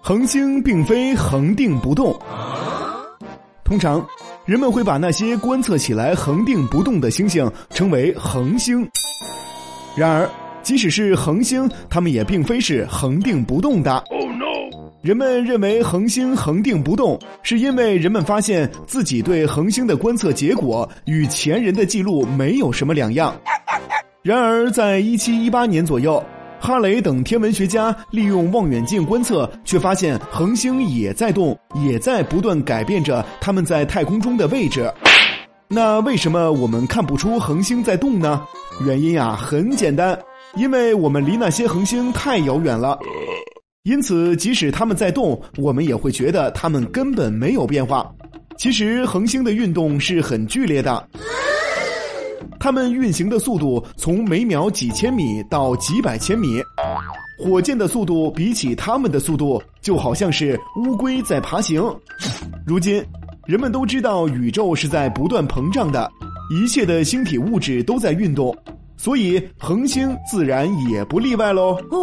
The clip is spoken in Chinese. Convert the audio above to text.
恒星并非恒定不动，通常人们会把那些观测起来恒定不动的星星称为恒星。然而，即使是恒星，它们也并非是恒定不动的。人们认为恒星恒定不动，是因为人们发现自己对恒星的观测结果与前人的记录没有什么两样。然而，在一七一八年左右。哈雷等天文学家利用望远镜观测，却发现恒星也在动，也在不断改变着它们在太空中的位置。那为什么我们看不出恒星在动呢？原因啊很简单，因为我们离那些恒星太遥远了。因此，即使它们在动，我们也会觉得它们根本没有变化。其实，恒星的运动是很剧烈的。它们运行的速度从每秒几千米到几百千米，火箭的速度比起它们的速度，就好像是乌龟在爬行。如今，人们都知道宇宙是在不断膨胀的，一切的星体物质都在运动，所以恒星自然也不例外喽。哦。